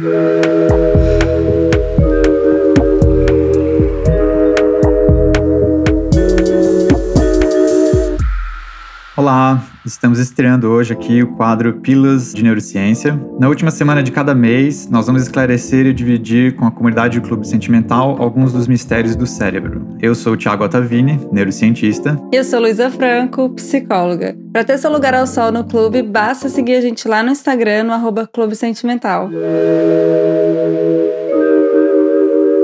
Thank you. Estamos estreando hoje aqui o quadro Pílulas de Neurociência. Na última semana de cada mês, nós vamos esclarecer e dividir com a comunidade do Clube Sentimental alguns dos mistérios do cérebro. Eu sou o Thiago Ottavini, neurocientista. E eu sou Luísa Franco, psicóloga. Para ter seu lugar ao sol no clube, basta seguir a gente lá no Instagram, no arroba Clube Sentimental.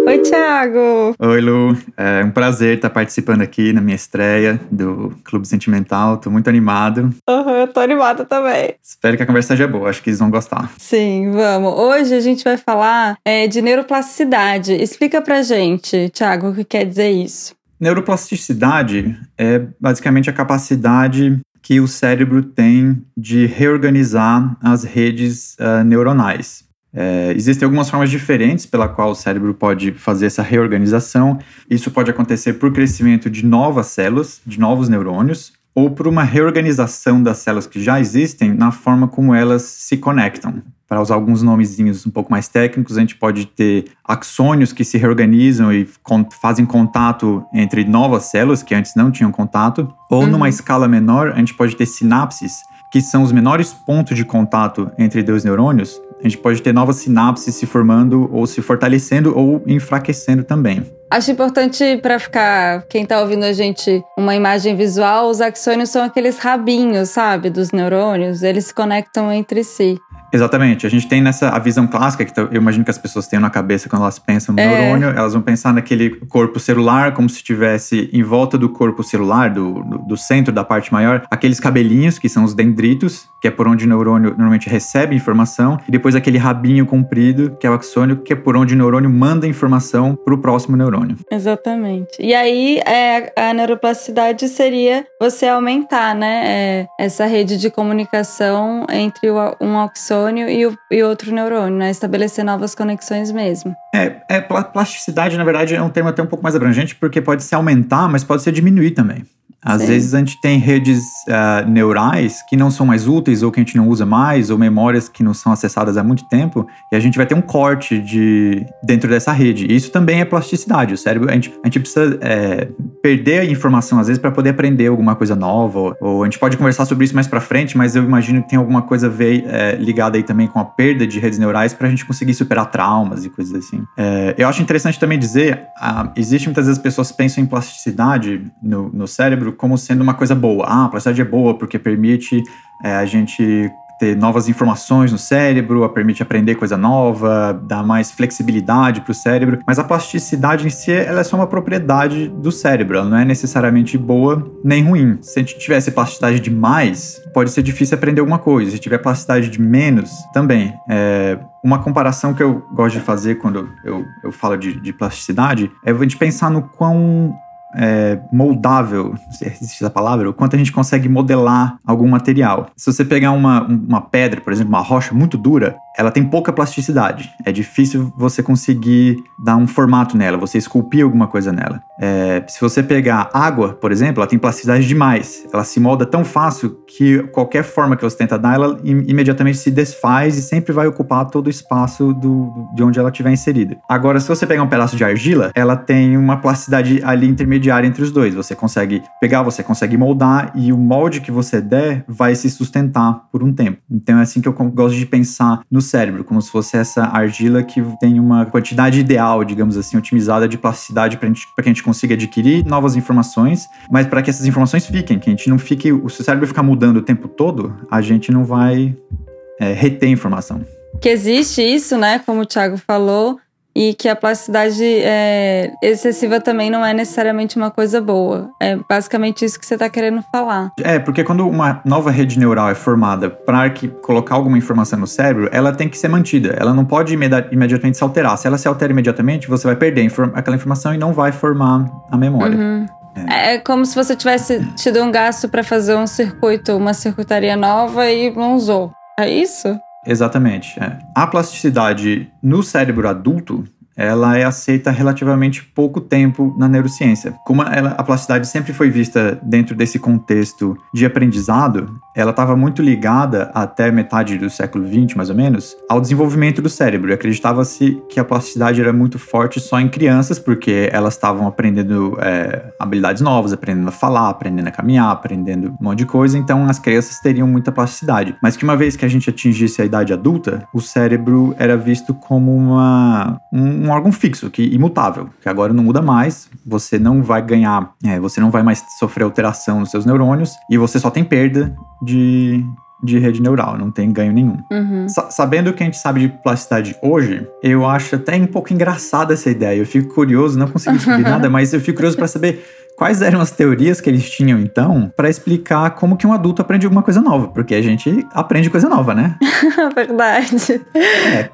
Oi, Thiago! Oi, Lu. É um prazer estar participando aqui na minha estreia do Clube Sentimental. Tô muito animado. Uhum, eu tô animada também. Espero que a conversa seja boa. Acho que eles vão gostar. Sim, vamos. Hoje a gente vai falar é, de neuroplasticidade. Explica pra gente, Thiago, o que quer dizer isso. Neuroplasticidade é basicamente a capacidade que o cérebro tem de reorganizar as redes uh, neuronais. É, existem algumas formas diferentes pela qual o cérebro pode fazer essa reorganização. Isso pode acontecer por crescimento de novas células, de novos neurônios, ou por uma reorganização das células que já existem na forma como elas se conectam. Para usar alguns nomezinhos um pouco mais técnicos, a gente pode ter axônios que se reorganizam e fazem contato entre novas células que antes não tinham contato, ou uhum. numa escala menor, a gente pode ter sinapses, que são os menores pontos de contato entre dois neurônios, a gente pode ter novas sinapses se formando ou se fortalecendo ou enfraquecendo também. Acho importante para ficar quem está ouvindo a gente uma imagem visual, os axônios são aqueles rabinhos, sabe, dos neurônios, eles se conectam entre si. Exatamente. A gente tem nessa a visão clássica que eu imagino que as pessoas têm na cabeça quando elas pensam no é. neurônio, elas vão pensar naquele corpo celular como se tivesse em volta do corpo celular, do, do, do, centro da parte maior, aqueles cabelinhos que são os dendritos, que é por onde o neurônio normalmente recebe informação, e depois aquele rabinho comprido, que é o axônio, que é por onde o neurônio manda informação para o próximo neurônio. Exatamente. E aí é, a neuroplasticidade seria você aumentar, né, é, essa rede de comunicação entre um axônio e, o, e outro neurônio, né? Estabelecer novas conexões mesmo. É, é, plasticidade, na verdade, é um termo até um pouco mais abrangente, porque pode ser aumentar, mas pode ser diminuir também. Às Sim. vezes a gente tem redes uh, neurais que não são mais úteis ou que a gente não usa mais, ou memórias que não são acessadas há muito tempo, e a gente vai ter um corte de dentro dessa rede. Isso também é plasticidade. O cérebro, a gente, a gente precisa é, perder a informação às vezes para poder aprender alguma coisa nova, ou, ou, a gente pode conversar sobre isso mais para frente, mas eu imagino que tem alguma coisa ver, é, ligada aí também com a perda de redes neurais para a gente conseguir superar traumas e coisas assim. É, eu acho interessante também dizer, uh, existe muitas vezes pessoas pensam em plasticidade no, no cérebro como sendo uma coisa boa. Ah, a plasticidade é boa porque permite é, a gente ter novas informações no cérebro, permite aprender coisa nova, dá mais flexibilidade para o cérebro. Mas a plasticidade em si, ela é só uma propriedade do cérebro, ela não é necessariamente boa nem ruim. Se a gente tivesse plasticidade demais, pode ser difícil aprender alguma coisa. Se tiver plasticidade de menos, também. É, uma comparação que eu gosto de fazer quando eu, eu falo de, de plasticidade é a gente pensar no quão é, moldável, se existe essa palavra, o quanto a gente consegue modelar algum material. Se você pegar uma, uma pedra, por exemplo, uma rocha muito dura, ela tem pouca plasticidade. É difícil você conseguir dar um formato nela, você esculpir alguma coisa nela. É, se você pegar água, por exemplo, ela tem plasticidade demais. Ela se molda tão fácil que qualquer forma que você tenta dar, ela im imediatamente se desfaz e sempre vai ocupar todo o espaço do, de onde ela estiver inserida. Agora, se você pegar um pedaço de argila, ela tem uma plasticidade ali intermediária entre os dois. Você consegue pegar, você consegue moldar e o molde que você der vai se sustentar por um tempo. Então é assim que eu gosto de pensar no cérebro, como se fosse essa argila que tem uma quantidade ideal, digamos assim, otimizada de plasticidade para que a gente consiga adquirir novas informações, mas para que essas informações fiquem, que a gente não fique, o cérebro ficar mudando o tempo todo, a gente não vai é, reter informação. Que existe isso, né? Como o Thiago falou, e que a plasticidade é, excessiva também não é necessariamente uma coisa boa. É basicamente isso que você está querendo falar. É, porque quando uma nova rede neural é formada para colocar alguma informação no cérebro, ela tem que ser mantida. Ela não pode imedi imediatamente se alterar. Se ela se altera imediatamente, você vai perder inform aquela informação e não vai formar a memória. Uhum. É. é como se você tivesse tido um gasto para fazer um circuito, uma circuitaria nova e não usou. É isso? Exatamente. É. A plasticidade no cérebro adulto ela é aceita relativamente pouco tempo na neurociência. Como ela, a plasticidade sempre foi vista dentro desse contexto de aprendizado, ela estava muito ligada até metade do século XX, mais ou menos, ao desenvolvimento do cérebro. Acreditava-se que a plasticidade era muito forte só em crianças, porque elas estavam aprendendo é, habilidades novas, aprendendo a falar, aprendendo a caminhar, aprendendo um monte de coisa, então as crianças teriam muita plasticidade. Mas que uma vez que a gente atingisse a idade adulta, o cérebro era visto como uma, um, um órgão fixo, que imutável, que agora não muda mais, você não vai ganhar, é, você não vai mais sofrer alteração nos seus neurônios e você só tem perda de, de rede neural, não tem ganho nenhum. Uhum. Sa sabendo o que a gente sabe de plasticidade hoje, eu acho até um pouco engraçada essa ideia. Eu fico curioso, não consegui descobrir nada, mas eu fico curioso para saber quais eram as teorias que eles tinham então para explicar como que um adulto aprende alguma coisa nova, porque a gente aprende coisa nova, né? Verdade. É,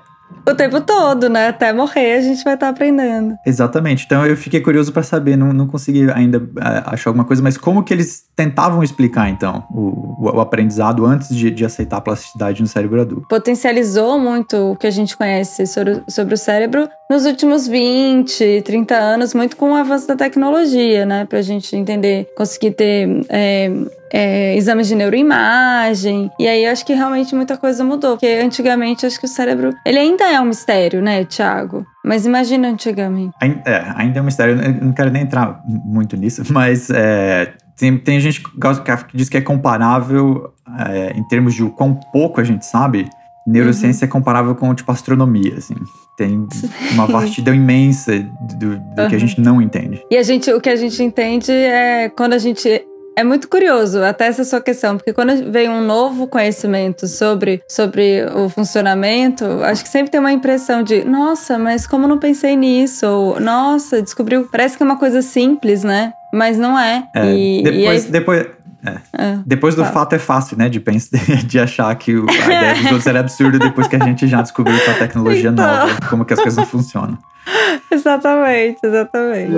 O tempo todo, né? Até morrer a gente vai estar aprendendo. Exatamente. Então eu fiquei curioso para saber, não, não consegui ainda é, achar alguma coisa, mas como que eles tentavam explicar então o, o, o aprendizado antes de, de, aceitar a plasticidade no cérebro adulto? Potencializou muito o que a gente conhece sobre, sobre o cérebro nos últimos 20, 30 anos, muito com o avanço da tecnologia, né? Pra gente entender, conseguir ter. É, é, exames de neuroimagem. E aí acho que realmente muita coisa mudou. Porque antigamente acho que o cérebro. Ele ainda é um mistério, né, Thiago? Mas imagina antigamente. É, ainda é um mistério. Eu não quero nem entrar muito nisso, mas é, tem, tem gente que diz que é comparável é, em termos de o quão pouco a gente sabe. Neurociência uhum. é comparável com, tipo, astronomia, assim. Tem uma vastidão imensa do, do uhum. que a gente não entende. E a gente, o que a gente entende é quando a gente é muito curioso até essa sua questão, porque quando vem um novo conhecimento sobre, sobre o funcionamento, acho que sempre tem uma impressão de, nossa, mas como não pensei nisso? Ou, nossa, descobriu. Parece que é uma coisa simples, né? Mas não é. é e, depois, e aí... depois, é. É, depois do fato é fácil, né? De, pensar, de achar que a ideia dos outros era absurda depois que a gente já descobriu com a tecnologia então... nova, como que as coisas funcionam. exatamente, exatamente.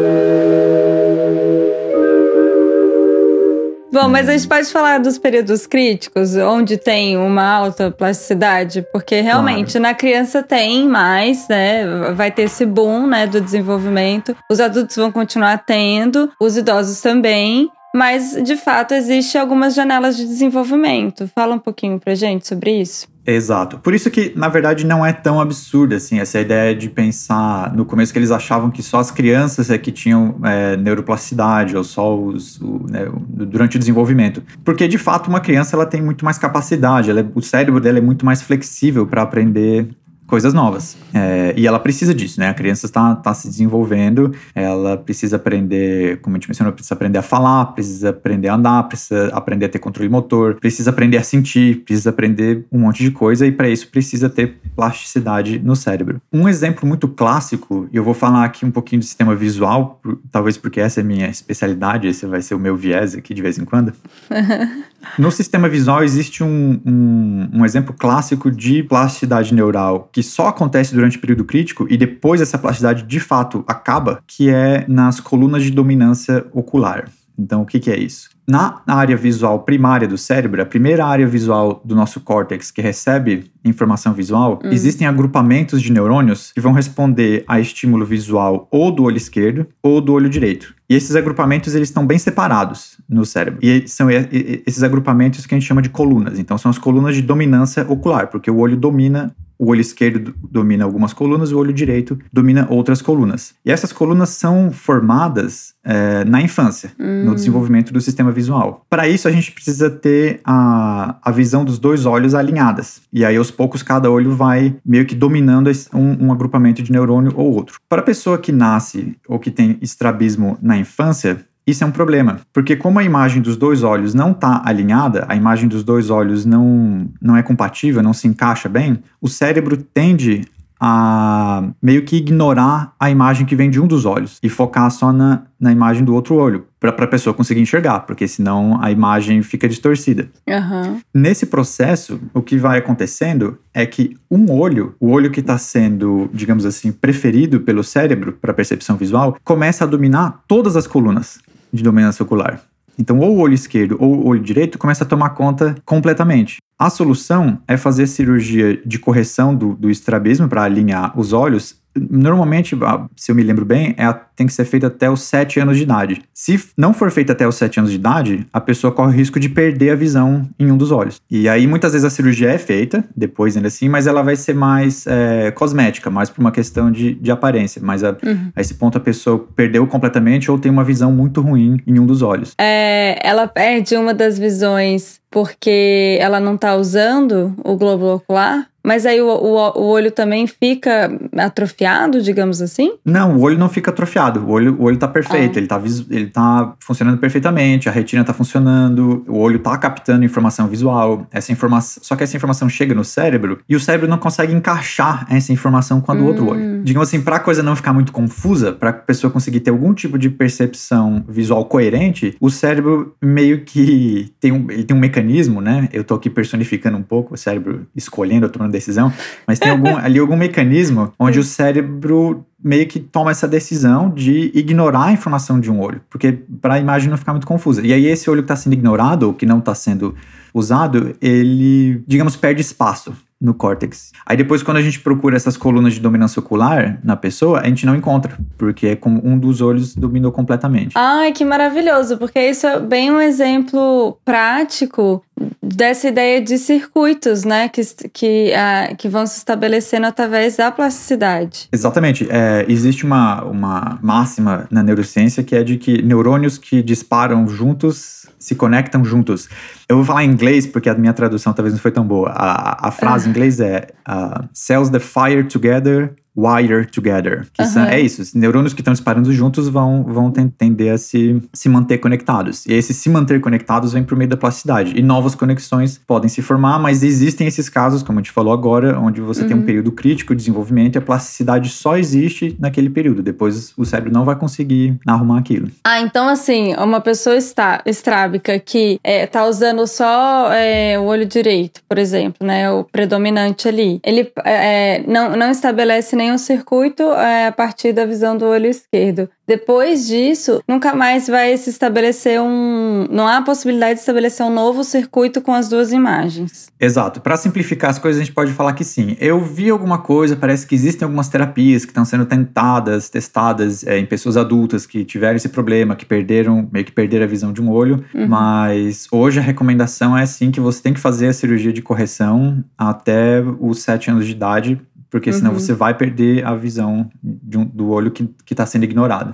Bom, mas a gente pode falar dos períodos críticos, onde tem uma alta plasticidade, porque realmente claro. na criança tem mais, né? Vai ter esse boom, né, do desenvolvimento. Os adultos vão continuar tendo, os idosos também. Mas, de fato, existe algumas janelas de desenvolvimento. Fala um pouquinho pra gente sobre isso. Exato. Por isso que, na verdade, não é tão absurda assim essa ideia de pensar no começo que eles achavam que só as crianças é que tinham é, neuroplasticidade ou só os o, né, durante o desenvolvimento. Porque de fato uma criança ela tem muito mais capacidade, é, o cérebro dela é muito mais flexível para aprender coisas novas. É, e ela precisa disso, né? A criança está tá se desenvolvendo, ela precisa aprender, como a gente mencionou, precisa aprender a falar, precisa aprender a andar, precisa aprender a ter controle motor, precisa aprender a sentir, precisa aprender um monte de coisa e para isso precisa ter plasticidade no cérebro. Um exemplo muito clássico, e eu vou falar aqui um pouquinho do sistema visual, talvez porque essa é a minha especialidade, esse vai ser o meu viés aqui de vez em quando. no sistema visual existe um, um, um exemplo clássico de plasticidade neural que só acontece durante o período crítico e depois essa plasticidade de fato acaba, que é nas colunas de dominância ocular. Então, o que, que, é isso? Na área visual primária do cérebro, a primeira área visual do nosso córtex que recebe informação visual, hum. existem agrupamentos de neurônios que vão responder a estímulo visual ou do olho esquerdo ou do olho direito. E esses agrupamentos eles estão bem separados no cérebro. E são esses agrupamentos que a gente chama de colunas. Então, são as colunas de dominância ocular, porque o olho domina o olho esquerdo domina algumas colunas, o olho direito domina outras colunas. E essas colunas são formadas é, na infância, hum. no desenvolvimento do sistema visual. Para isso, a gente precisa ter a, a visão dos dois olhos alinhadas. E aí, aos poucos, cada olho vai meio que dominando um, um agrupamento de neurônio ou outro. Para a pessoa que nasce ou que tem estrabismo na infância, isso é um problema, porque como a imagem dos dois olhos não está alinhada, a imagem dos dois olhos não, não é compatível, não se encaixa bem, o cérebro tende a meio que ignorar a imagem que vem de um dos olhos e focar só na, na imagem do outro olho, para a pessoa conseguir enxergar, porque senão a imagem fica distorcida. Uhum. Nesse processo, o que vai acontecendo é que um olho, o olho que está sendo, digamos assim, preferido pelo cérebro para percepção visual, começa a dominar todas as colunas de dominância ocular. Então, ou o olho esquerdo ou o olho direito começa a tomar conta completamente. A solução é fazer cirurgia de correção do, do estrabismo para alinhar os olhos normalmente, se eu me lembro bem, é, tem que ser feita até os 7 anos de idade. Se não for feita até os 7 anos de idade, a pessoa corre o risco de perder a visão em um dos olhos. E aí, muitas vezes, a cirurgia é feita, depois ainda assim, mas ela vai ser mais é, cosmética, mais por uma questão de, de aparência. Mas a, uhum. a esse ponto a pessoa perdeu completamente ou tem uma visão muito ruim em um dos olhos. É, ela perde uma das visões porque ela não está usando o globo ocular? Mas aí o, o, o, olho também fica atrofiado, digamos assim? Não, o olho não fica atrofiado. O olho, o olho tá perfeito, ah. ele, tá, ele tá funcionando perfeitamente, a retina tá funcionando, o olho tá captando informação visual. Essa informação, só que essa informação chega no cérebro e o cérebro não consegue encaixar essa informação com a do hum. outro olho. Digamos assim, para a coisa não ficar muito confusa, para a pessoa conseguir ter algum tipo de percepção visual coerente, o cérebro meio que tem um, ele tem um mecanismo, né? Eu tô aqui personificando um pouco o cérebro escolhendo, tomando decisão, mas tem algum, ali algum mecanismo onde o cérebro meio que toma essa decisão de ignorar a informação de um olho, porque para a imagem não ficar muito confusa. E aí esse olho que está sendo ignorado ou que não está sendo usado, ele, digamos, perde espaço no córtex. Aí depois, quando a gente procura essas colunas de dominância ocular na pessoa, a gente não encontra, porque é como um dos olhos dominou completamente. Ai, que maravilhoso, porque isso é bem um exemplo prático dessa ideia de circuitos, né, que, que, uh, que vão se estabelecendo através da plasticidade. Exatamente. É, existe uma, uma máxima na neurociência que é de que neurônios que disparam juntos se conectam juntos. Eu vou falar em inglês porque a minha tradução talvez não foi tão boa. A, a frase em inglês é uh, cells that fire together wire together. Que uhum. são, é isso, os neurônios que estão disparando juntos vão, vão tender a se, se manter conectados. E esses se manter conectados vem por meio da plasticidade. E novas conexões podem se formar, mas existem esses casos, como a gente falou agora, onde você uhum. tem um uhum. período crítico de desenvolvimento e a plasticidade só existe naquele período. Depois o cérebro não vai conseguir arrumar aquilo. Ah, então assim, uma pessoa está, estrábica que está é, usando só é, o olho direito, por exemplo, né, o predominante ali, ele é, não, não estabelece nenhum circuito é, a partir da visão do olho esquerdo. Depois disso, nunca mais vai se estabelecer um. Não há possibilidade de estabelecer um novo circuito com as duas imagens. Exato. Para simplificar as coisas, a gente pode falar que sim. Eu vi alguma coisa, parece que existem algumas terapias que estão sendo tentadas, testadas é, em pessoas adultas que tiveram esse problema, que perderam, meio que perderam a visão de um olho. Uhum. Mas hoje a recomendação é sim que você tem que fazer a cirurgia de correção até os 7 anos de idade porque senão uhum. você vai perder a visão um, do olho que está sendo ignorado.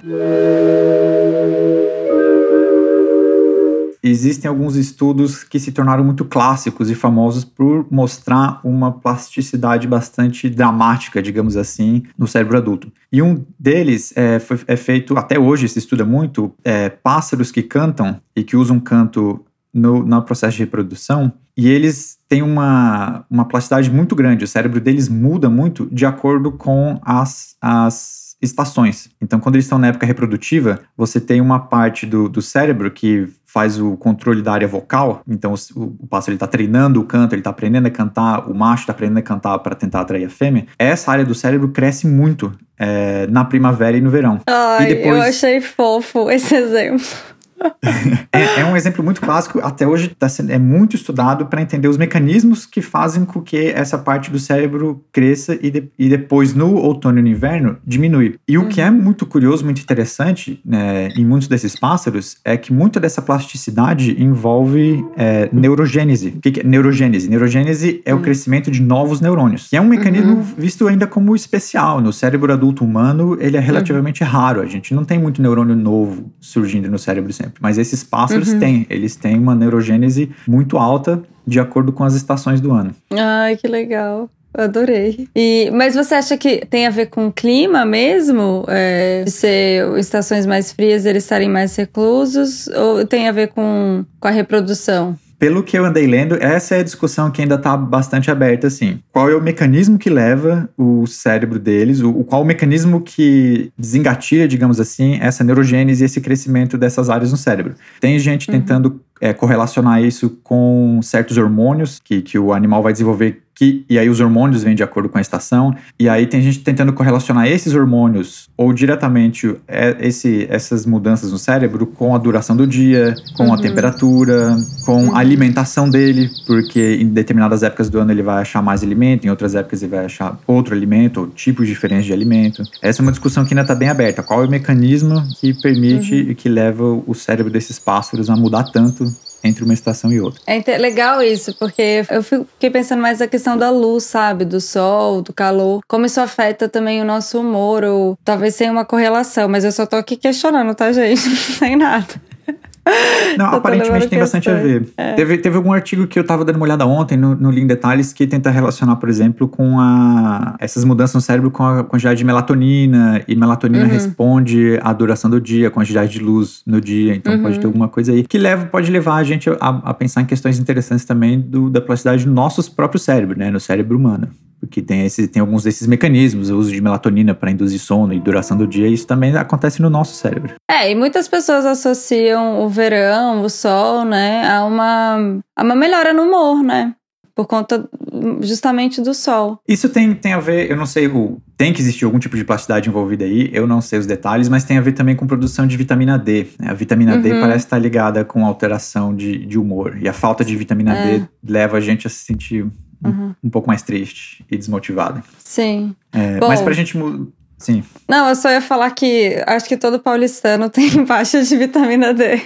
Existem alguns estudos que se tornaram muito clássicos e famosos por mostrar uma plasticidade bastante dramática, digamos assim, no cérebro adulto. E um deles é, foi, é feito, até hoje se estuda muito, é, pássaros que cantam e que usam canto no, no processo de reprodução, e eles têm uma, uma plasticidade muito grande. O cérebro deles muda muito de acordo com as, as estações. Então, quando eles estão na época reprodutiva, você tem uma parte do, do cérebro que faz o controle da área vocal. Então, o, o pássaro está treinando o canto, ele está aprendendo a cantar, o macho está aprendendo a cantar para tentar atrair a fêmea. Essa área do cérebro cresce muito é, na primavera e no verão. Ai, e depois... eu achei fofo esse exemplo é, é, um exemplo muito clássico, até hoje tá sendo, é muito estudado para entender os mecanismos que fazem com que essa parte do cérebro cresça e, de, e depois no outono e no inverno diminui. E o que é uhum. muito curioso, muito interessante né, em muitos desses pássaros é que muita dessa plasticidade envolve é, neurogênese. O que, que é neurogênese? Neurogênese é o uhum. crescimento de novos neurônios, que é um mecanismo uhum. visto ainda como especial. No cérebro adulto humano, ele é relativamente uhum. raro. A gente não tem muito neurônio novo surgindo no cérebro sempre. Mas esses pássaros uhum. têm, eles têm uma neurogênese muito alta de acordo com as estações do ano. Ai, que legal. Adorei. E, mas você acha que tem a ver com o clima mesmo? É, de ser estações mais frias, eles estarem mais reclusos? Ou tem a ver com, com a reprodução? Pelo que eu andei lendo, essa é a discussão que ainda está bastante aberta, assim. Qual é o mecanismo que leva o cérebro deles, o, qual o mecanismo que desengatilha, digamos assim, essa neurogênese e esse crescimento dessas áreas no cérebro. Tem gente uhum. tentando é, correlacionar isso com certos hormônios que, que o animal vai desenvolver que, e aí os hormônios vêm de acordo com a estação, e aí tem gente tentando correlacionar esses hormônios, ou diretamente é, esse, essas mudanças no cérebro, com a duração do dia, com uhum. a temperatura, com uhum. a alimentação dele, porque em determinadas épocas do ano ele vai achar mais alimento, em outras épocas ele vai achar outro alimento, ou tipos diferentes de alimento. Essa é uma discussão que ainda está bem aberta. Qual é o mecanismo que permite uhum. e que leva o cérebro desses pássaros a mudar tanto entre uma estação e outra. É legal isso, porque eu fiquei pensando mais na questão da luz, sabe? Do sol, do calor. Como isso afeta também o nosso humor, ou talvez tenha uma correlação, mas eu só tô aqui questionando, tá, gente? Sei nada. Não, aparentemente tem bastante a ver. É. Teve, teve algum artigo que eu tava dando uma olhada ontem no, no Link Detalhes que tenta relacionar, por exemplo, com a, essas mudanças no cérebro com a quantidade de melatonina. E melatonina uhum. responde à duração do dia, a quantidade de luz no dia. Então uhum. pode ter alguma coisa aí que leva, pode levar a gente a, a pensar em questões interessantes também do, da plasticidade do nosso próprio cérebro, né? No cérebro humano porque tem, esse, tem alguns desses mecanismos, o uso de melatonina para induzir sono e duração do dia, isso também acontece no nosso cérebro. É, e muitas pessoas associam o verão, o sol, né, a uma, a uma melhora no humor, né? Por conta justamente do sol. Isso tem, tem a ver, eu não sei, o, tem que existir algum tipo de plasticidade envolvida aí, eu não sei os detalhes, mas tem a ver também com produção de vitamina D. Né? A vitamina uhum. D parece estar ligada com alteração de, de humor, e a falta de vitamina é. D leva a gente a se sentir uhum. um pouco mais triste e desmotivada. Sim. É, Bom, mas pra gente. Sim. Não, eu só ia falar que acho que todo paulistano tem baixa de vitamina D.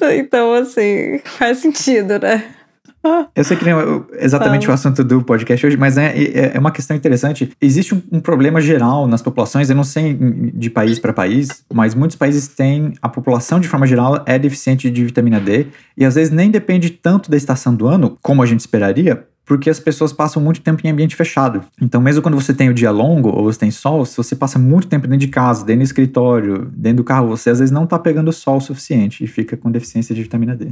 então, assim, faz sentido, né? Eu sei que não é exatamente o assunto do podcast hoje, mas é, é, é uma questão interessante. Existe um, um, problema geral nas populações, eu não sei de país para país, mas muitos países têm, a população de forma geral é deficiente de vitamina D, e às vezes nem depende tanto da estação do ano, como a gente esperaria, porque as pessoas passam muito tempo em ambiente fechado. Então, mesmo quando você tem o dia longo ou você tem sol, se você passa muito tempo dentro de casa, dentro do escritório, dentro do carro, você às vezes não está pegando sol o suficiente e fica com deficiência de vitamina D.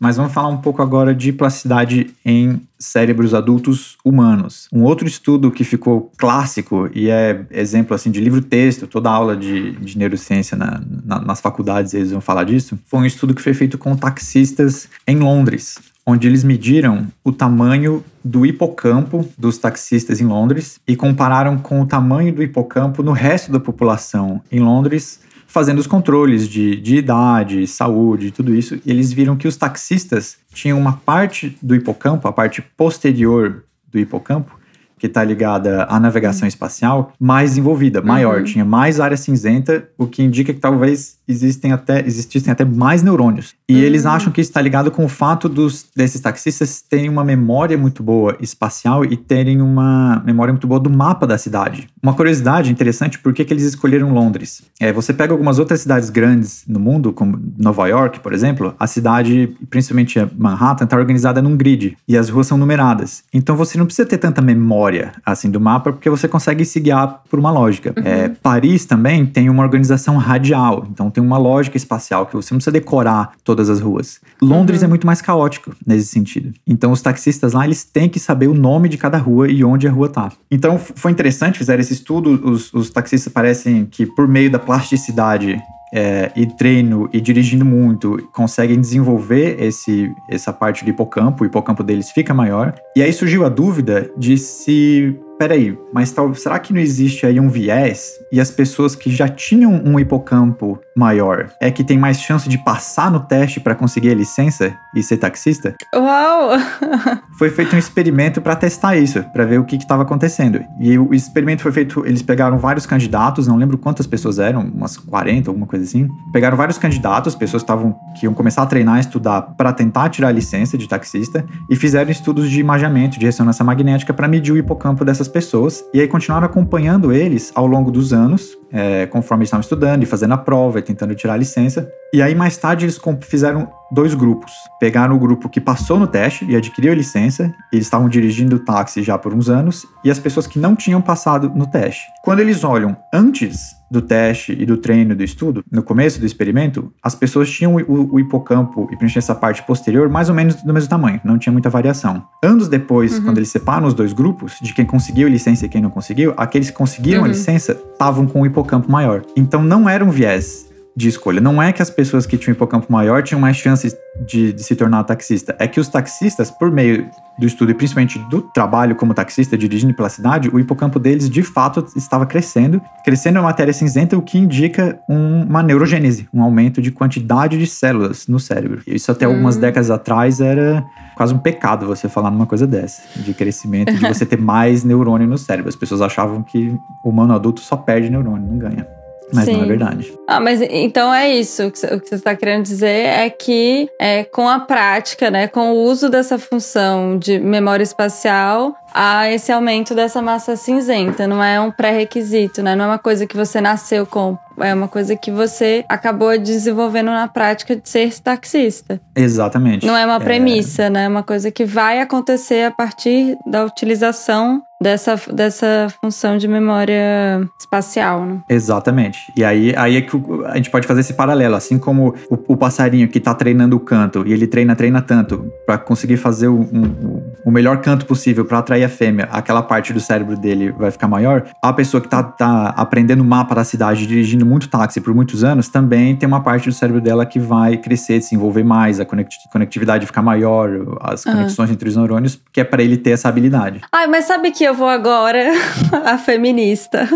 Mas vamos falar um pouco agora de plasticidade em cérebros adultos humanos. Um outro estudo que ficou clássico e é exemplo assim de livro-texto, toda aula de, de neurociência na, na, nas faculdades eles vão falar disso, foi um estudo que foi feito com taxistas em Londres, onde eles mediram o tamanho do hipocampo dos taxistas em Londres e compararam com o tamanho do hipocampo no resto da população em Londres fazendo os controles de, de idade, saúde, tudo isso, e eles viram que os taxistas tinham uma parte do hipocampo, a parte posterior do hipocampo, que está ligada à navegação uhum. espacial, mais envolvida, maior, uhum. tinha mais área cinzenta, o que indica que talvez existem até, existissem até mais neurônios. E uhum. eles acham que isso está ligado com o fato dos, desses taxistas terem uma memória muito boa espacial e terem uma memória muito boa do mapa da cidade. Uma curiosidade interessante, por que, que eles escolheram Londres? É, você pega algumas outras cidades grandes no mundo, como Nova York, por exemplo, a cidade, principalmente Manhattan, está organizada num grid e as ruas são numeradas. Então você não precisa ter tanta memória assim do mapa, porque você consegue se guiar por uma lógica. Uhum. É, Paris também tem uma organização radial, então tem uma lógica espacial que você não precisa decorar todas as ruas. Londres uhum. é muito mais caótico nesse sentido. Então os taxistas lá, eles têm que saber o nome de cada rua e onde a rua tá. Então foi interessante, fizeram esse estudo, os, os taxistas parecem que por meio da plasticidade é, e treino e dirigindo muito conseguem desenvolver esse, essa parte do hipocampo, o hipocampo deles fica maior. E aí surgiu a dúvida de se peraí, mas tal, será que não existe aí um viés e as pessoas que já tinham um hipocampo maior é que tem mais chance de passar no teste para conseguir a licença e ser taxista? Uau! foi feito um experimento para testar isso, para ver o que estava acontecendo. E o experimento foi feito, eles pegaram vários candidatos, não lembro quantas pessoas eram, umas 40, alguma coisa assim. Pegaram vários candidatos, pessoas estavam que iam começar a treinar, estudar para tentar tirar a licença de taxista e fizeram estudos de imaginamento, de ressonância magnética para medir o hipocampo dessas pessoas e aí continuaram acompanhando eles ao longo dos anos, é, conforme estavam estudando e fazendo a prova e tentando tirar a licença. E aí mais tarde eles fizeram dois grupos. Pegaram o grupo que passou no teste e adquiriu a licença, eles estavam dirigindo o táxi já por uns anos, e as pessoas que não tinham passado no teste. Quando eles olham antes do teste e do treino do estudo, no começo do experimento, as pessoas tinham o, o hipocampo e principalmente essa parte posterior mais ou menos do mesmo tamanho, não tinha muita variação. Anos depois, uhum. quando eles separam os dois grupos, de quem conseguiu licença e quem não conseguiu, aqueles que conseguiram uhum. a licença estavam com o hipocampo maior. Então não era um viés de escolha. Não é que as pessoas que tinham hipocampo maior tinham mais chances de, de, se tornar taxista. É que os taxistas, por meio do estudo e principalmente do trabalho como taxista dirigindo pela cidade, o hipocampo deles de fato estava crescendo, crescendo em matéria cinzenta, o que indica um, uma neurogênese, um aumento de quantidade de células no cérebro. Isso até hum. algumas décadas atrás era quase um pecado você falar numa coisa dessa, de crescimento, de você ter mais neurônio no cérebro. As pessoas achavam que o humano adulto só perde neurônio, não ganha. Mas Sim. não é verdade. Ah, mas então é isso. O que você está querendo dizer é que é, com a prática, né, com o uso dessa função de memória espacial, há esse aumento dessa massa cinzenta. Não é um pré-requisito, né? Não é uma coisa que você nasceu com. É uma coisa que você acabou desenvolvendo na prática de ser taxista. Exatamente. Não é uma é. premissa, é... né? É uma coisa que vai acontecer a partir da utilização dessa, dessa função de memória espacial. Né? Exatamente. E aí, aí é que a gente pode fazer esse paralelo. Assim como o, o passarinho que está treinando o canto e ele treina, treina tanto para conseguir fazer o, um, o melhor canto possível para atrair a fêmea, aquela parte do cérebro dele vai ficar maior. A pessoa que está tá aprendendo o mapa da cidade, dirigindo muito táxi por muitos anos, também tem uma parte do cérebro dela que vai crescer, se envolver mais, a conectividade ficar maior, as conexões uhum. entre os neurônios, que é para ele ter essa habilidade. Ai, mas sabe que eu vou agora, a feminista,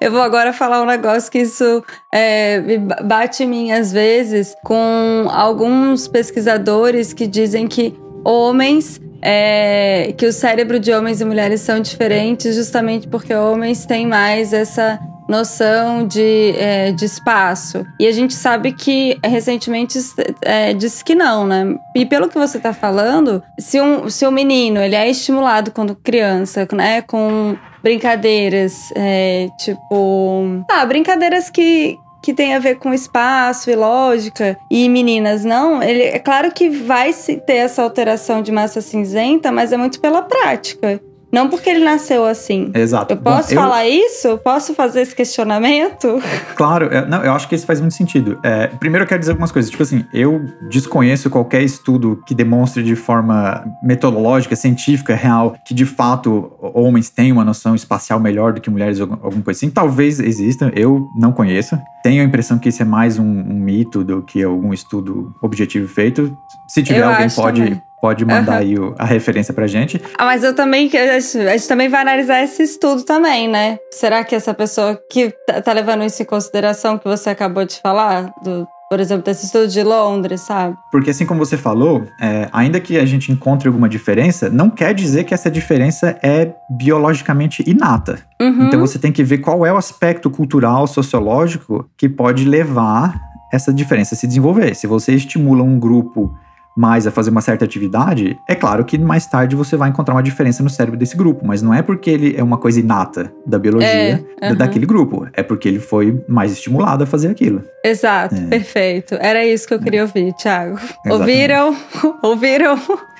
eu vou agora falar um negócio que isso é, bate em mim às vezes com alguns pesquisadores que dizem que homens é, que o cérebro de homens e mulheres são diferentes justamente porque homens têm mais essa noção de, é, de espaço. E a gente sabe que recentemente é, disse que não, né? E pelo que você está falando, se um, se um menino ele é estimulado quando criança, né? Com brincadeiras, é, tipo. Ah, brincadeiras que, que tem a ver com espaço e lógica, e meninas não, ele é claro que vai se ter essa alteração de massa cinzenta, mas é muito pela prática. Não porque ele nasceu assim. Exato. Eu posso Bom, falar eu... isso? Posso fazer esse questionamento? Claro, é, não, eu acho que isso faz muito sentido. É, primeiro eu quero dizer algumas coisas. Tipo assim, eu desconheço qualquer estudo que demonstre de forma metodológica, científica, real, que de fato homens têm uma noção espacial melhor do que mulheres ou alguma coisa assim. Talvez exista, eu não conheço. Tenho a impressão que isso é mais um, um mito do que algum estudo objetivo feito. Se tiver, eu alguém pode. Também pode mandar uhum. aí o, a referência pra gente. Ah, mas eu também, a gente também vai analisar esse estudo também, né? Será que essa pessoa que tá, tá levando isso em consideração que você acabou de falar, do, por exemplo, desse estudo de Londres, sabe? Porque assim como você falou, é, ainda que a gente encontre alguma diferença, não quer dizer que essa diferença é biologicamente inata. Uhum. Então você tem que ver qual é o aspecto cultural, sociológico que pode levar essa diferença a se desenvolver. Se você estimula um grupo mais a fazer uma certa atividade, é claro que mais tarde você vai encontrar uma diferença no cérebro desse grupo, mas não é porque ele é uma coisa inata da biologia é, uhum. daquele grupo, é porque ele foi mais estimulado a fazer aquilo. Exato, é. perfeito. Era isso que eu queria ouvir, Thiago. Exatamente. Ouviram? Ouviram?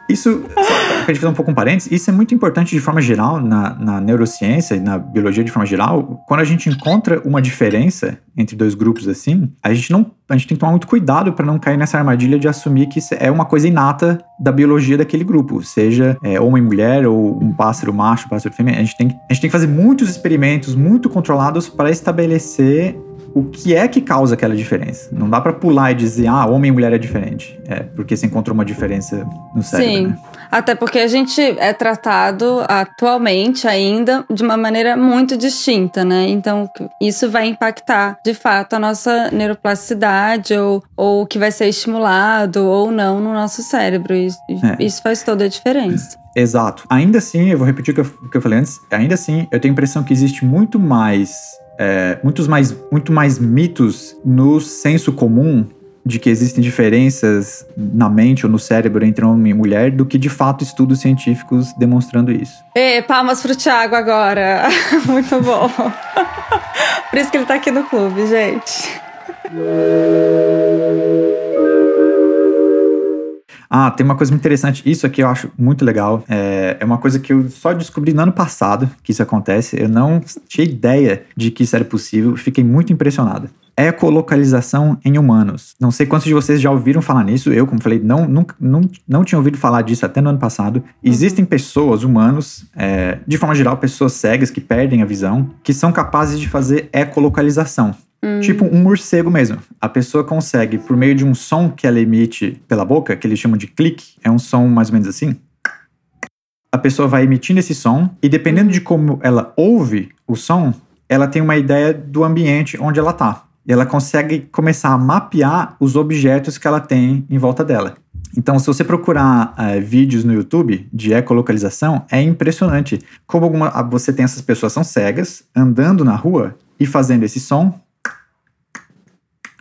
Isso, pra gente fazer um pouco um parênteses, isso é muito importante de forma geral na, na neurociência e na biologia de forma geral. Quando a gente encontra uma diferença entre dois grupos assim, a gente não a gente tem que tomar muito cuidado para não cair nessa armadilha de assumir que é uma coisa inata da biologia daquele grupo, seja é, homem mulher ou um pássaro macho, pássaro fêmea. A gente, tem, a gente tem que fazer muitos experimentos muito controlados para estabelecer o que é que causa aquela diferença. Não dá para pular e dizer, ah, homem e mulher é diferente. É, porque você encontrou uma diferença no cérebro. Sim. Né? Até porque a gente é tratado atualmente ainda de uma maneira muito distinta, né? Então, isso vai impactar, de fato, a nossa neuroplasticidade ou, ou o que vai ser estimulado ou não no nosso cérebro. E, é. Isso faz toda a diferença. Exato. Ainda assim, eu vou repetir o que eu, o que eu falei antes, ainda assim, eu tenho a impressão que existe muito mais é, muitos mais, muito mais mitos no senso comum de que existem diferenças na mente ou no cérebro entre homem e mulher do que de fato estudos científicos demonstrando isso. E palmas pro Thiago agora. Muito bom. Por isso que ele tá aqui no clube, gente. Ah, tem uma coisa muito interessante. Isso aqui eu acho muito legal. É, é uma coisa que eu só descobri no ano passado que isso acontece. Eu não tinha ideia de que isso era possível. Fiquei muito impressionado ecolocalização em humanos. Não sei quantos de vocês já ouviram falar nisso. Eu, como falei, não, não, não, não tinha ouvido falar disso até no ano passado. Existem pessoas, humanos, é, de forma geral, pessoas cegas que perdem a visão, que são capazes de fazer ecolocalização. Hum. Tipo um morcego mesmo. A pessoa consegue, por meio de um som que ela emite pela boca, que eles chamam de clique, é um som mais ou menos assim. A pessoa vai emitindo esse som e dependendo de como ela ouve o som, ela tem uma ideia do ambiente onde ela tá. E ela consegue começar a mapear os objetos que ela tem em volta dela. Então, se você procurar uh, vídeos no YouTube de ecolocalização, é impressionante como alguma, você tem essas pessoas são cegas andando na rua e fazendo esse som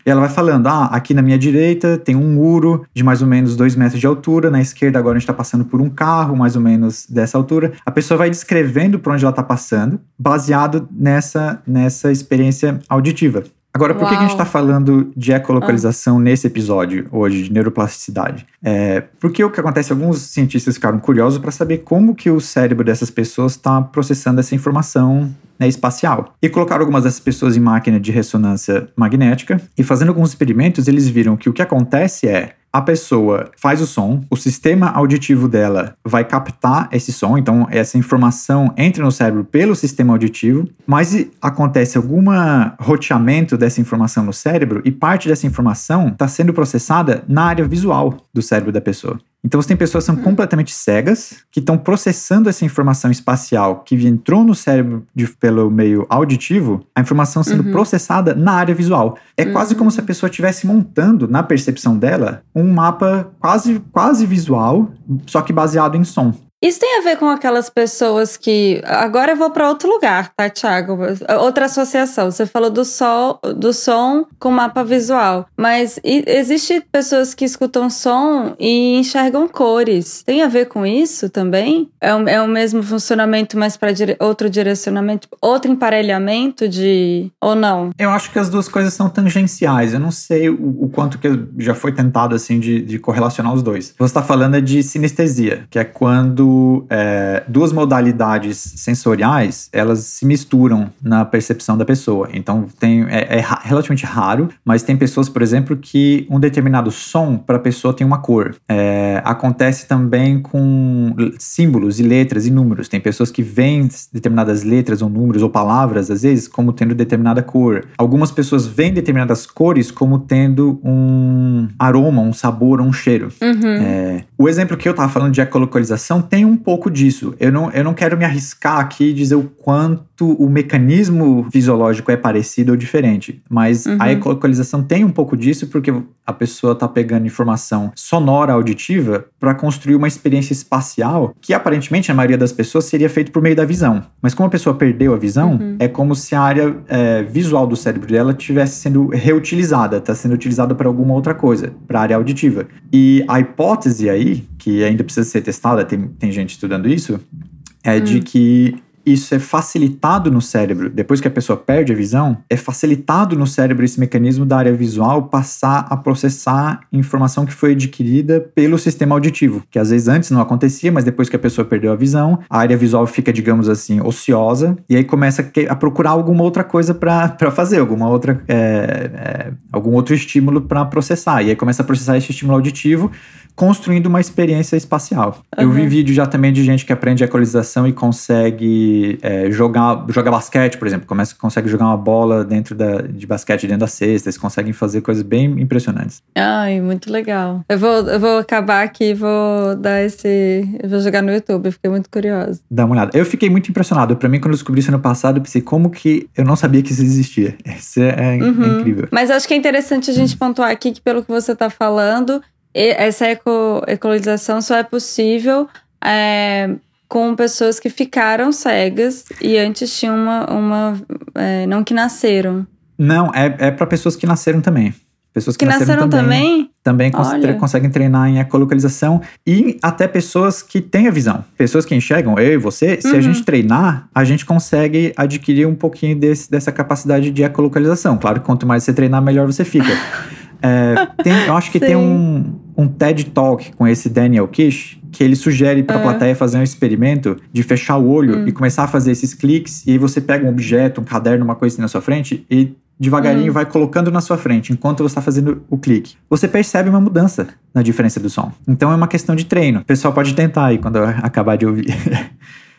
e ela vai falando: ah, aqui na minha direita tem um muro de mais ou menos dois metros de altura, na esquerda agora a gente está passando por um carro mais ou menos dessa altura. A pessoa vai descrevendo por onde ela está passando, baseado nessa, nessa experiência auditiva. Agora, por que, que, a gente está falando de ecolocalização ah. nesse episódio hoje, de neuroplasticidade? É, porque o que acontece, alguns cientistas ficaram curiosos para saber como que o cérebro dessas pessoas está processando essa informação né, espacial. E colocaram algumas dessas pessoas em máquina de ressonância magnética e fazendo alguns experimentos, eles viram que o que acontece é a pessoa faz o som, o sistema auditivo dela vai captar esse som, então essa informação entra no cérebro pelo sistema auditivo, mas acontece algum roteamento dessa informação no cérebro e parte dessa informação está sendo processada na área visual do cérebro da pessoa. Então você tem pessoas que são hum. completamente cegas, que estão processando essa informação espacial que entrou no cérebro de, pelo meio auditivo, a informação sendo uhum. processada na área visual. É uhum. quase como se a pessoa estivesse montando, na percepção dela, um mapa quase, quase visual, só que baseado em som. Isso tem a ver com aquelas pessoas que. Agora eu vou para outro lugar, tá, Thiago? Outra associação. Você falou do, sol, do som com mapa visual. Mas existe pessoas que escutam som e enxergam cores. Tem a ver com isso também? É o, é o mesmo funcionamento, mas para dire, outro direcionamento, outro emparelhamento de. ou não? Eu acho que as duas coisas são tangenciais. Eu não sei o, o quanto que já foi tentado assim de, de correlacionar os dois. Você está falando é de sinestesia, que é quando é, duas modalidades sensoriais elas se misturam na percepção da pessoa. Então tem, é, é relativamente raro, mas tem pessoas, por exemplo, que um determinado som para a pessoa tem uma cor. É, acontece também com símbolos e letras e números. Tem pessoas que veem determinadas letras ou números ou palavras, às vezes, como tendo determinada cor. Algumas pessoas veem determinadas cores como tendo um aroma, um sabor, um cheiro. Uhum. É, o exemplo que eu estava falando de ecolocalização tem tem um pouco disso. Eu não, eu não quero me arriscar aqui e dizer o quanto o mecanismo fisiológico é parecido ou diferente, mas uhum. a ecolocalização tem um pouco disso porque a pessoa está pegando informação sonora auditiva para construir uma experiência espacial que aparentemente a maioria das pessoas seria feito por meio da visão. Mas como a pessoa perdeu a visão, uhum. é como se a área é, visual do cérebro dela estivesse sendo reutilizada, está sendo utilizada para alguma outra coisa, para a área auditiva. E a hipótese aí, que ainda precisa ser testada, tem, tem gente estudando isso, é hum. de que isso é facilitado no cérebro, depois que a pessoa perde a visão, é facilitado no cérebro esse mecanismo da área visual passar a processar informação que foi adquirida pelo sistema auditivo, que às vezes antes não acontecia, mas depois que a pessoa perdeu a visão, a área visual fica, digamos assim, ociosa, e aí começa a procurar alguma outra coisa para fazer, alguma outra, é, é, algum outro estímulo para processar, e aí começa a processar esse estímulo auditivo construindo uma experiência espacial. Uhum. Eu vi vídeo já também de gente que aprende equalização e consegue é, jogar, jogar basquete, por exemplo, começa, consegue jogar uma bola dentro da, de basquete dentro da cesta, eles conseguem fazer coisas bem impressionantes. Ai, muito legal. Eu vou, eu vou acabar aqui e vou dar esse. Eu vou jogar no YouTube, fiquei muito curiosa. Dá uma olhada. Eu fiquei muito impressionado. Para mim, quando eu descobri isso ano passado, eu pensei, como que eu não sabia que isso existia? Isso é, é uhum. incrível. Mas acho que é interessante a gente pontuar aqui que, pelo que você tá falando, essa eco, só é possível é, com pessoas que ficaram cegas e antes tinham uma. uma é, não que nasceram. Não, é, é para pessoas que nasceram também. Pessoas que, que nasceram, nasceram, também? Também, também conseguem treinar em ecolocalização e até pessoas que têm a visão. Pessoas que enxergam, eu e você, se uhum. a gente treinar, a gente consegue adquirir um pouquinho desse, dessa capacidade de ecolocalização. Claro que quanto mais você treinar, melhor você fica. É, tem, eu acho que Sim. tem um, um TED Talk com esse Daniel Kish que ele sugere para a plateia fazer um experimento de fechar o olho hum. e começar a fazer esses cliques. E aí você pega um objeto, um caderno, uma coisa assim na sua frente e devagarinho hum. vai colocando na sua frente enquanto você está fazendo o clique. Você percebe uma mudança na diferença do som. Então é uma questão de treino. O pessoal pode tentar aí quando acabar de ouvir.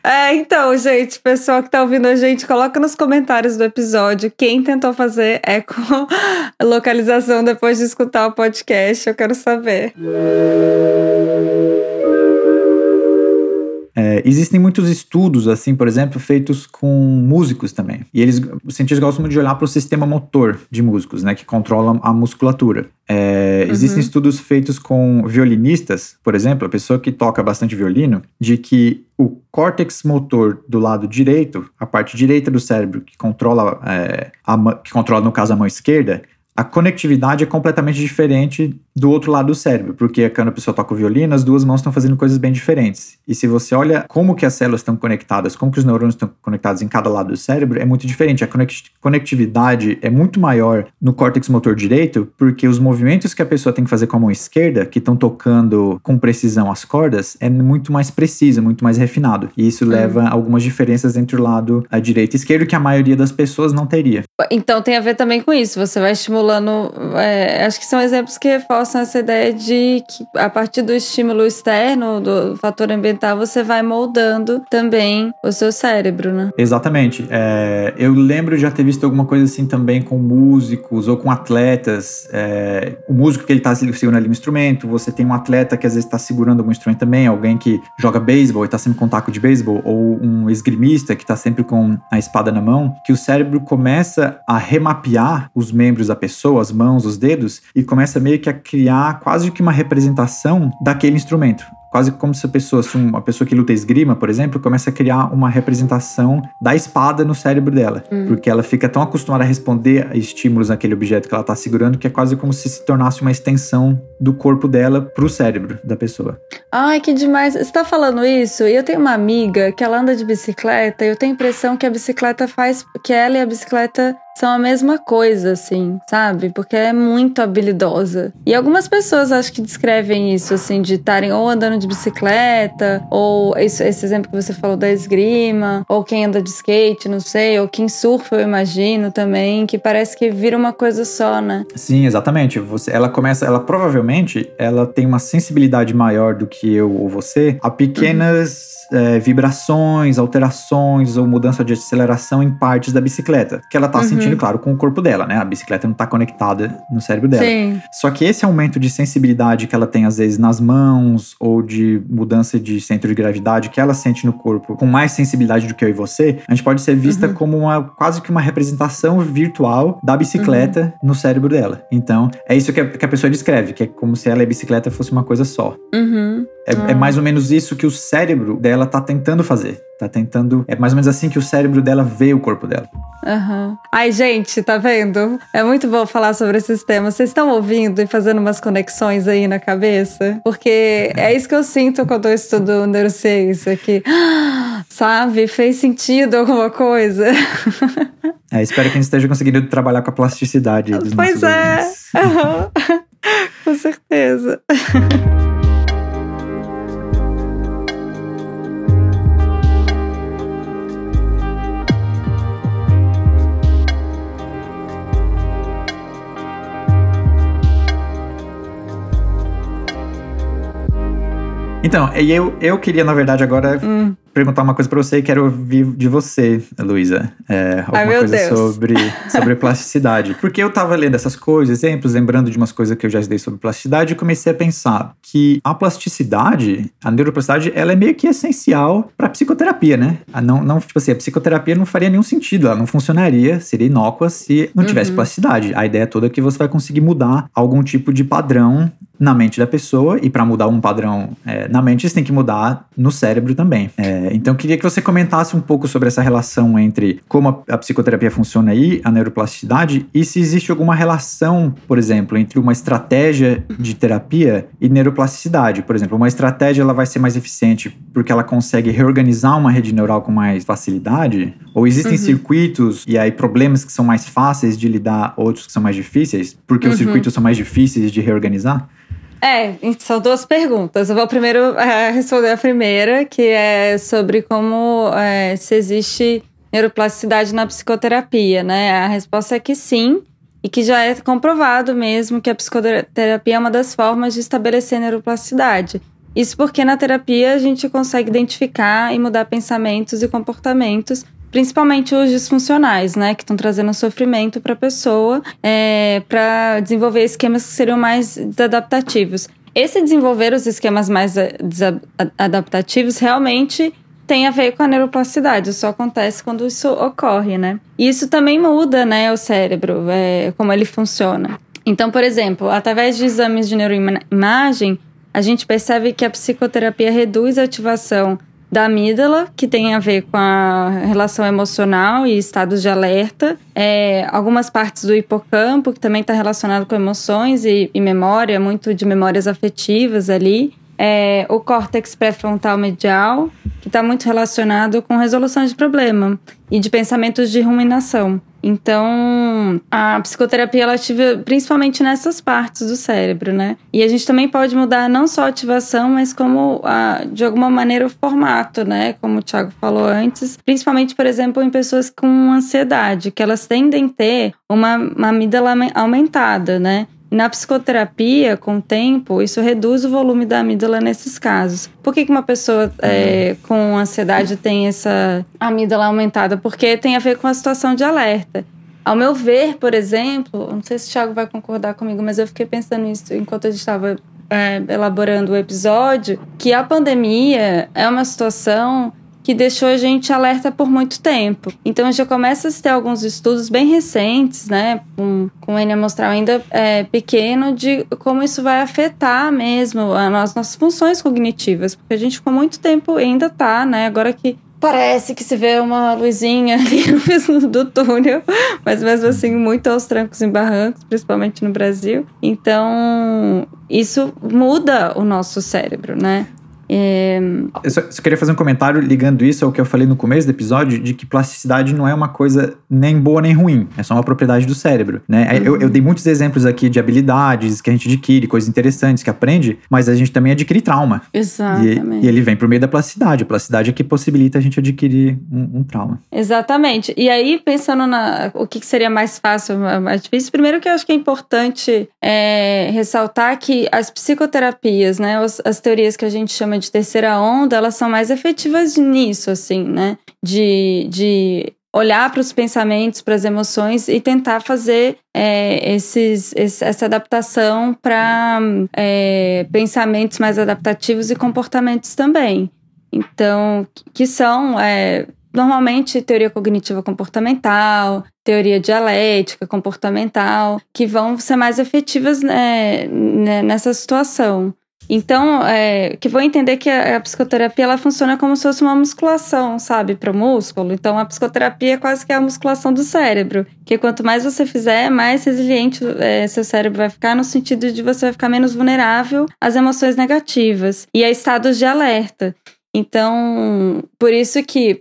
É, então, gente, pessoal que tá ouvindo a gente, coloca nos comentários do episódio quem tentou fazer eco localização depois de escutar o podcast. Eu quero saber. É, existem muitos estudos, assim, por exemplo, feitos com músicos também. E eles, os cientistas gostam de olhar para o sistema motor de músicos, né, que controla a musculatura. É, existem uhum. estudos feitos com violinistas, por exemplo, a pessoa que toca bastante violino, de que o córtex motor do lado direito, a parte direita do cérebro que controla, é, a, que controla no caso a mão esquerda, a conectividade é completamente diferente do outro lado do cérebro, porque quando a pessoa toca o violino, as duas mãos estão fazendo coisas bem diferentes. E se você olha como que as células estão conectadas, como que os neurônios estão conectados em cada lado do cérebro, é muito diferente. A conectividade é muito maior no córtex motor direito, porque os movimentos que a pessoa tem que fazer com a mão esquerda, que estão tocando com precisão as cordas, é muito mais preciso, muito mais refinado. E isso hum. leva a algumas diferenças entre o lado a direita e esquerdo que a maioria das pessoas não teria. Então tem a ver também com isso. Você vai É, acho que são exemplos que reforçam essa ideia de que a partir do estímulo externo, do fator ambiental, você vai moldando também o seu cérebro, né? Exatamente. É, eu lembro de já ter visto alguma coisa assim também com músicos ou com atletas. É, o músico que ele está segurando ali um instrumento, você tem um atleta que às vezes está segurando algum instrumento também, alguém que joga beisebol e está sempre com taco de beisebol, ou um esgrimista que está sempre com a espada na mão, que o cérebro começa a remapear os membros da pessoa, as mãos, os dedos, e começa meio que a criar quase que uma representação daquele instrumento quase como se a pessoa, se uma pessoa que luta esgrima, por exemplo, começa a criar uma representação da espada no cérebro dela. Hum. Porque ela fica tão acostumada a responder a estímulos naquele objeto que ela está segurando que é quase como se se tornasse uma extensão do corpo dela pro cérebro da pessoa. Ai, que demais. Você tá falando isso? E eu tenho uma amiga que ela anda de bicicleta e eu tenho a impressão que a bicicleta faz. que ela e a bicicleta são a mesma coisa, assim, sabe? Porque é muito habilidosa. E algumas pessoas acho que descrevem isso, assim, de estarem ou andando de bicicleta, ou esse, esse, exemplo que você falou da esgrima, ou quem anda de skate, não sei, ou quem surfa, eu imagino também, que parece que vira uma coisa só, né? Sim, exatamente. Você, ela começa, ela provavelmente, ela tem uma sensibilidade maior do que eu ou você a pequenas. Uhum é, vibrações, alterações ou mudança de aceleração em partes da bicicleta. Que ela tá uhum. sentindo, claro, com o corpo dela, né? A bicicleta não tá conectada no cérebro dela. Sim. Só que esse aumento de sensibilidade que ela tem, às vezes, nas mãos, ou de mudança de centro de gravidade que ela sente no corpo, com mais sensibilidade do que eu e você, a gente pode ser vista uhum. como uma quase que uma representação virtual da bicicleta uhum. no cérebro dela. Então, é isso que a, que a, pessoa descreve, que é como se ela e a bicicleta fosse uma coisa só. Uhum. É, é, ah. mais ou menos isso que o cérebro dela tá tentando fazer. Tá tentando. É mais ou menos assim que o cérebro dela vê o corpo dela. Uhum. Ai, gente, tá vendo? É muito bom falar sobre esses temas. Vocês estão ouvindo e fazendo umas conexões aí na cabeça? Porque é isso que eu sinto quando eu estudo neurociência, que, sabe, fez sentido alguma coisa. É, espero que a gente esteja conseguindo trabalhar com a plasticidade dos pois nossos é. Uhum. com certeza. Então, eu, eu queria, na verdade, agora hum. perguntar uma coisa para você e quero ouvir de você, Luísa. É, alguma Ai, coisa Deus. sobre, sobre plasticidade. Porque eu tava lendo essas coisas, exemplos, lembrando de umas coisas que eu já estudei sobre plasticidade e comecei a pensar que a plasticidade, a neuroplasticidade, ela é meio que essencial para psicoterapia, né? A não, não, tipo assim, a psicoterapia não faria nenhum sentido, ela não funcionaria, seria inócua se não tivesse uhum. plasticidade. A ideia toda é que você vai conseguir mudar algum tipo de padrão na mente da pessoa e para mudar um padrão é, na mente você tem que mudar no cérebro também. É, então queria que você comentasse um pouco sobre essa relação entre como a, a, psicoterapia funciona aí, a neuroplasticidade e se existe alguma relação, por exemplo, entre uma estratégia de terapia e neuroplasticidade. Por exemplo, uma estratégia ela vai ser mais eficiente porque ela consegue reorganizar uma rede neural com mais facilidade? Ou existem uhum. circuitos e aí problemas que são mais fáceis de lidar, outros que são mais difíceis, porque uhum. os circuitos são mais difíceis de reorganizar? É, são duas perguntas. Eu vou primeiro é, responder a primeira, que é sobre como é, se existe neuroplasticidade na psicoterapia, né? A resposta é que sim, e que já é comprovado mesmo que a psicoterapia é uma das formas de estabelecer neuroplasticidade. Isso porque na terapia a gente consegue identificar e mudar pensamentos e comportamentos principalmente os disfuncionais, né, que estão trazendo sofrimento para a pessoa, é, para desenvolver esquemas que seriam mais adaptativos. Esse desenvolver os esquemas mais adaptativos realmente tem a ver com a neuroplasticidade, só acontece quando isso ocorre, né? E isso também muda, né, o cérebro, é, como ele funciona. Então, por exemplo, através de exames de neuroimagem, a gente percebe que a psicoterapia reduz a ativação da amígdala, que tem a ver com a relação emocional e estados de alerta. É, algumas partes do hipocampo, que também está relacionado com emoções e, e, memória, muito de memórias afetivas ali. É, o córtex pré-frontal medial, que está muito relacionado com resolução de problema e de pensamentos de ruminação. Então, a psicoterapia ela ativa principalmente nessas partes do cérebro, né? E a gente também pode mudar não só a ativação, mas como a, de alguma maneira o formato, né? Como o Thiago falou antes, principalmente, por exemplo, em pessoas com ansiedade, que elas tendem a ter uma, uma amígdala aumentada, né? Na psicoterapia, com o tempo, isso reduz o volume da amígdala nesses casos. Por que, que uma pessoa é, com ansiedade tem essa amígdala aumentada? Porque tem a ver com a situação de alerta. Ao meu ver, por exemplo, não sei se o Thiago vai concordar comigo, mas eu fiquei pensando nisso enquanto a gente estava é, elaborando o episódio, que a pandemia é uma situação que deixou a gente alerta por muito tempo. Então já começa a ter alguns estudos bem recentes, né, com, com N amostral ainda é, pequeno, de como isso vai afetar mesmo as nossas funções cognitivas, porque a gente ficou muito tempo ainda tá, né, agora que parece que se vê uma luzinha ali no fundo do túnel, mas mesmo assim muito aos trancos e barrancos, principalmente no Brasil. Então, isso muda o nosso cérebro, né? É... Eu só, só, queria fazer um comentário ligando isso ao que eu falei no começo do episódio, de que plasticidade não é uma coisa nem boa nem ruim, é só uma propriedade do cérebro, né? Uhum. Eu, eu, dei muitos exemplos aqui de habilidades que a gente adquire, coisas interessantes que aprende, mas a gente também adquire trauma. Exatamente. E, e ele vem por meio da plasticidade. A plasticidade é que possibilita a gente adquirir um, um trauma. Exatamente. E aí, pensando na o que seria mais fácil, mais difícil, primeiro que eu acho que é importante é, ressaltar que as psicoterapias, né, as, as teorias que a gente chama de terceira onda, elas são mais efetivas nisso, assim, né? De, de olhar para os pensamentos, para as emoções e tentar fazer é, esses, esse, essa adaptação para é, pensamentos mais adaptativos e comportamentos também. Então, que são é, normalmente teoria cognitiva comportamental, teoria dialética comportamental, que vão ser mais efetivas né nessa situação. Então, é, que vou entender que a, a, psicoterapia ela funciona como se fosse uma musculação, sabe, para o músculo. Então, a psicoterapia é quase que a musculação do cérebro, que quanto mais você fizer, mais resiliente é, seu cérebro vai ficar, no sentido de você vai ficar menos vulnerável às emoções negativas e a estados de alerta. Então, por isso que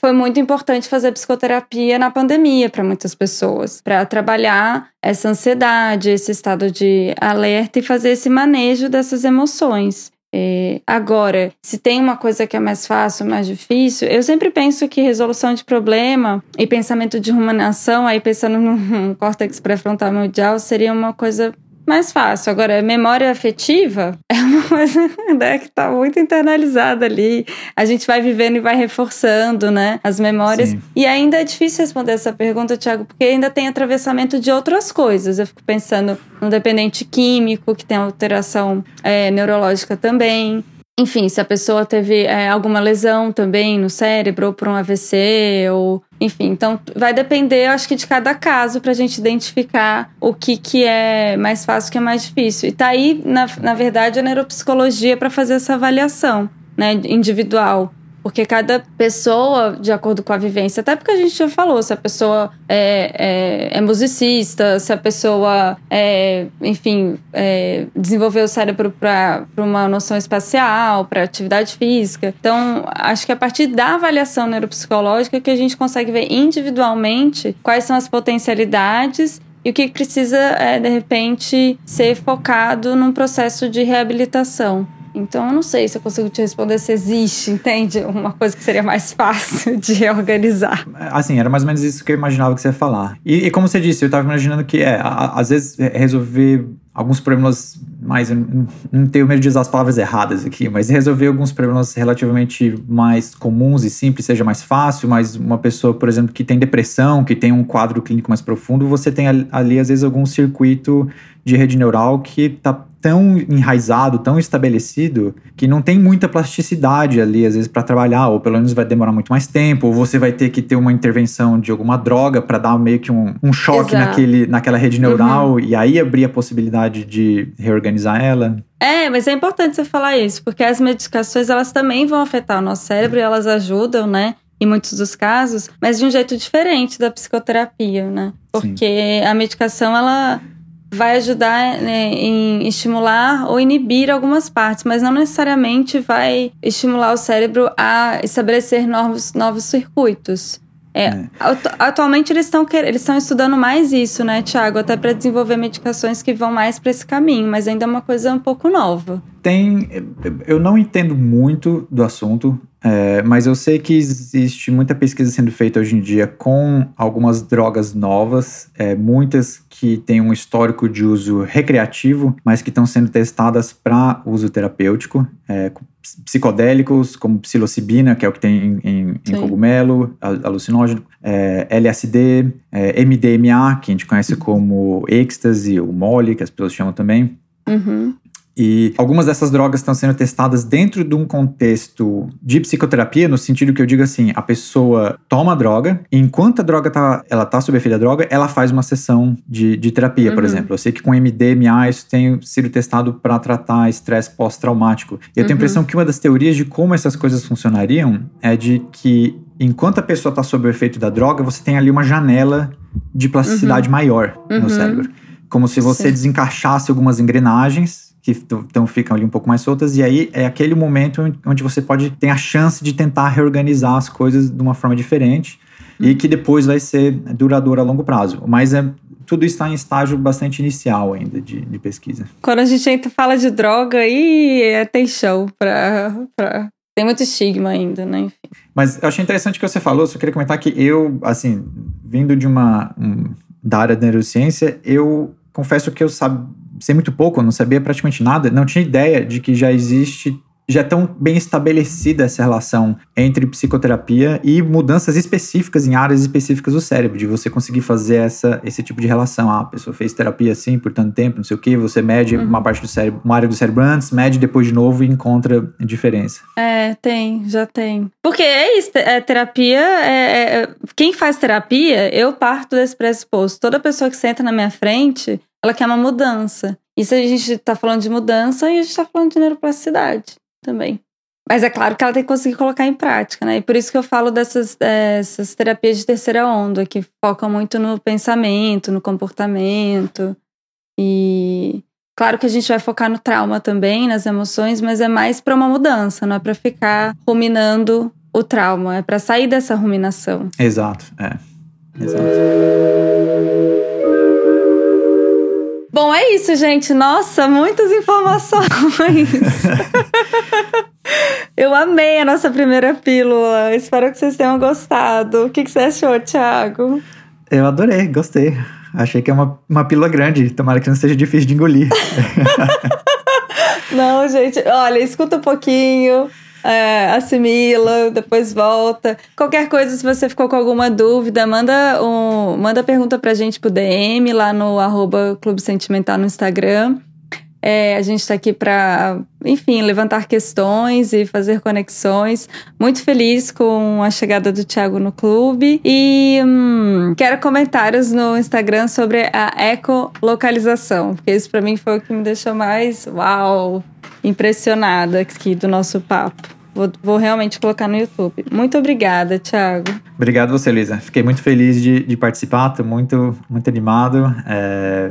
foi muito importante fazer psicoterapia na pandemia para muitas pessoas, para trabalhar essa ansiedade, esse estado de alerta e fazer esse manejo dessas emoções. É, agora, se tem uma coisa que é mais fácil, mais difícil, eu sempre penso que resolução de problema e pensamento de ruminação, aí pensando no córtex pré-frontal mundial, seria uma coisa mais fácil. Agora, memória afetiva é uma coisa né, que está muito internalizada ali. A gente vai vivendo e vai reforçando, né? As memórias. Sim. E ainda é difícil responder essa pergunta, Tiago, porque ainda tem atravessamento de outras coisas. Eu fico pensando no dependente químico, que tem alteração é, neurológica também. Enfim, se a pessoa teve é, alguma lesão também no cérebro, ou por um AVC, ou. Enfim, então vai depender, acho que, de cada caso para a gente identificar o que, que é mais fácil, o que é mais difícil. E tá aí, na, na verdade, a neuropsicologia para fazer essa avaliação né, individual. Porque cada pessoa, de acordo com a vivência, até porque a gente já falou, se a pessoa é, é, é musicista, se a pessoa, é, enfim, é, desenvolveu o cérebro para uma noção espacial, para atividade física. Então, acho que a partir da avaliação neuropsicológica que a gente consegue ver individualmente quais são as potencialidades e o que precisa, é, de repente, ser focado num processo de reabilitação. Então, eu não sei se eu consigo te responder se existe, entende? Uma coisa que seria mais fácil de organizar. Assim, era mais ou menos isso que eu imaginava que você ia falar. E, e como você disse, eu estava imaginando que, é, a, às vezes, resolver alguns problemas mais. Não tenho medo de usar as palavras erradas aqui, mas resolver alguns problemas relativamente mais comuns e simples seja mais fácil. Mas uma pessoa, por exemplo, que tem depressão, que tem um quadro clínico mais profundo, você tem ali, às vezes, algum circuito de rede neural que está tão enraizado, tão estabelecido, que não tem muita plasticidade ali, às vezes, para trabalhar, ou pelo menos vai demorar muito mais tempo, ou você vai ter que ter uma intervenção de alguma droga para dar meio que um, um choque naquele, naquela rede neural uhum. e aí abrir a possibilidade de reorganizar ela. É, mas é importante você falar isso, porque as medicações elas também vão afetar o nosso cérebro e elas ajudam, né? Em muitos dos casos, mas de um jeito diferente da psicoterapia, né? Porque Sim. a medicação, ela vai ajudar né, em estimular ou inibir algumas partes, mas não necessariamente vai estimular o cérebro a estabelecer novos, novos circuitos. É, é. Atualmente eles estão eles estão estudando mais isso, né, Tiago? Até para desenvolver medicações que vão mais para esse caminho, mas ainda é uma coisa um pouco nova. Tem, eu não entendo muito do assunto. É, mas eu sei que existe muita pesquisa sendo feita hoje em dia com algumas drogas novas, é, muitas que têm um histórico de uso recreativo, mas que estão sendo testadas para uso terapêutico, é, psicodélicos como psilocibina, que é o que tem em, em, cogumelo, alucinógeno, é, LSD, é, MDMA, que a gente conhece como êxtase ou mole, que as pessoas chamam também. Uhum. E algumas dessas drogas estão sendo testadas dentro de um contexto de psicoterapia, no sentido que eu digo assim, a pessoa toma a droga, e enquanto a droga tá, ela tá sob efeito da droga, ela faz uma sessão de, de terapia, uhum. por exemplo. Eu sei que com MDMA isso tem sido testado para tratar estresse pós-traumático. E eu uhum. tenho a impressão que uma das teorias de como essas coisas funcionariam é de que enquanto a pessoa está sob o efeito da droga, você tem ali uma janela de plasticidade uhum. maior no uhum. cérebro. Como se você Sim. desencaixasse algumas engrenagens que então ficam ali um pouco mais soltas, e aí é aquele momento onde você pode ter a chance de tentar reorganizar as coisas de uma forma diferente hum. e que depois vai ser duradouro a longo prazo. Mas é, tudo está em estágio bastante inicial ainda de, de pesquisa. Quando a gente fala de droga, aí é, tem show para. Pra... Tem muito estigma ainda, né? Enfim. Mas eu achei interessante o que você falou, só queria comentar que eu, assim, vindo de uma. Um, da área da neurociência, eu confesso que eu sabia sei muito pouco, não sabia praticamente nada, não tinha ideia de que já existe já é tão bem estabelecida essa relação entre psicoterapia e mudanças específicas em áreas específicas do cérebro, de você conseguir fazer essa, esse tipo de relação. Ah, a pessoa fez terapia assim por tanto tempo, não sei o que, você mede uhum. uma parte do cérebro, uma área do cérebro antes, mede depois de novo e encontra diferença. É, tem, já tem. Porque é isso, é, terapia, é, é, quem faz terapia, eu parto desse pressuposto. Toda pessoa que senta na minha frente, ela quer uma mudança. Isso a gente tá falando de mudança e a gente tá falando de neuroplasticidade também. Mas é claro que ela tem que conseguir colocar em prática, né? E por isso que eu falo dessas, dessas terapias de terceira onda, que focam muito no pensamento, no comportamento. E claro que a gente vai focar no trauma também, nas emoções, mas é mais para uma mudança, não é para ficar ruminando o trauma, é para sair dessa ruminação. Exato, é. Exato. Bom, é isso, gente. Nossa, muitas informações. Eu amei a nossa primeira pílula. Espero que vocês tenham gostado. O que, que você achou, Thiago? Eu adorei, gostei. Achei que é uma, uma pílula grande. Tomara que não seja difícil de engolir. não, gente. Olha, escuta um pouquinho é, assimila, depois volta. Qualquer coisa, se você ficou com alguma dúvida, manda, um, manda pergunta pra gente pro DM lá no arroba Clube Sentimental no Instagram. É, a gente está aqui para, enfim, levantar questões e fazer conexões. Muito feliz com a chegada do Thiago no clube. E hum, quero comentários no Instagram sobre a ecolocalização, porque isso para mim foi o que me deixou mais, uau, impressionada aqui do nosso papo. Vou, vou, realmente colocar no YouTube. Muito obrigada, Thiago. Obrigado você, Lisa. Fiquei muito feliz de, de participar, tô muito, muito animado. É...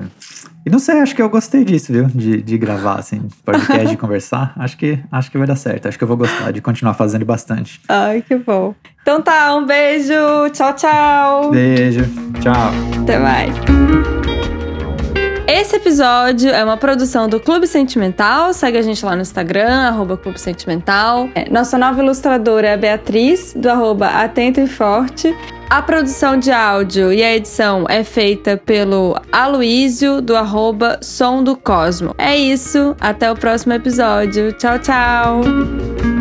E não sei, acho que eu gostei disso, viu? De, de gravar, assim, podcast, de conversar. Acho que, acho que vai dar certo. Acho que eu vou gostar de continuar fazendo bastante. Ai, que bom. Então tá, um beijo. Tchau, tchau. Beijo. Tchau. Até mais. Esse episódio é uma produção do Clube Sentimental. Segue a gente lá no Instagram, arroba Clube Sentimental. É, nossa nova ilustradora é a Beatriz, do arroba Atento e Forte. A produção de áudio e a edição é feita pelo Aloísio, do arroba Som do Cosmo. É isso, até o próximo episódio. Tchau, tchau!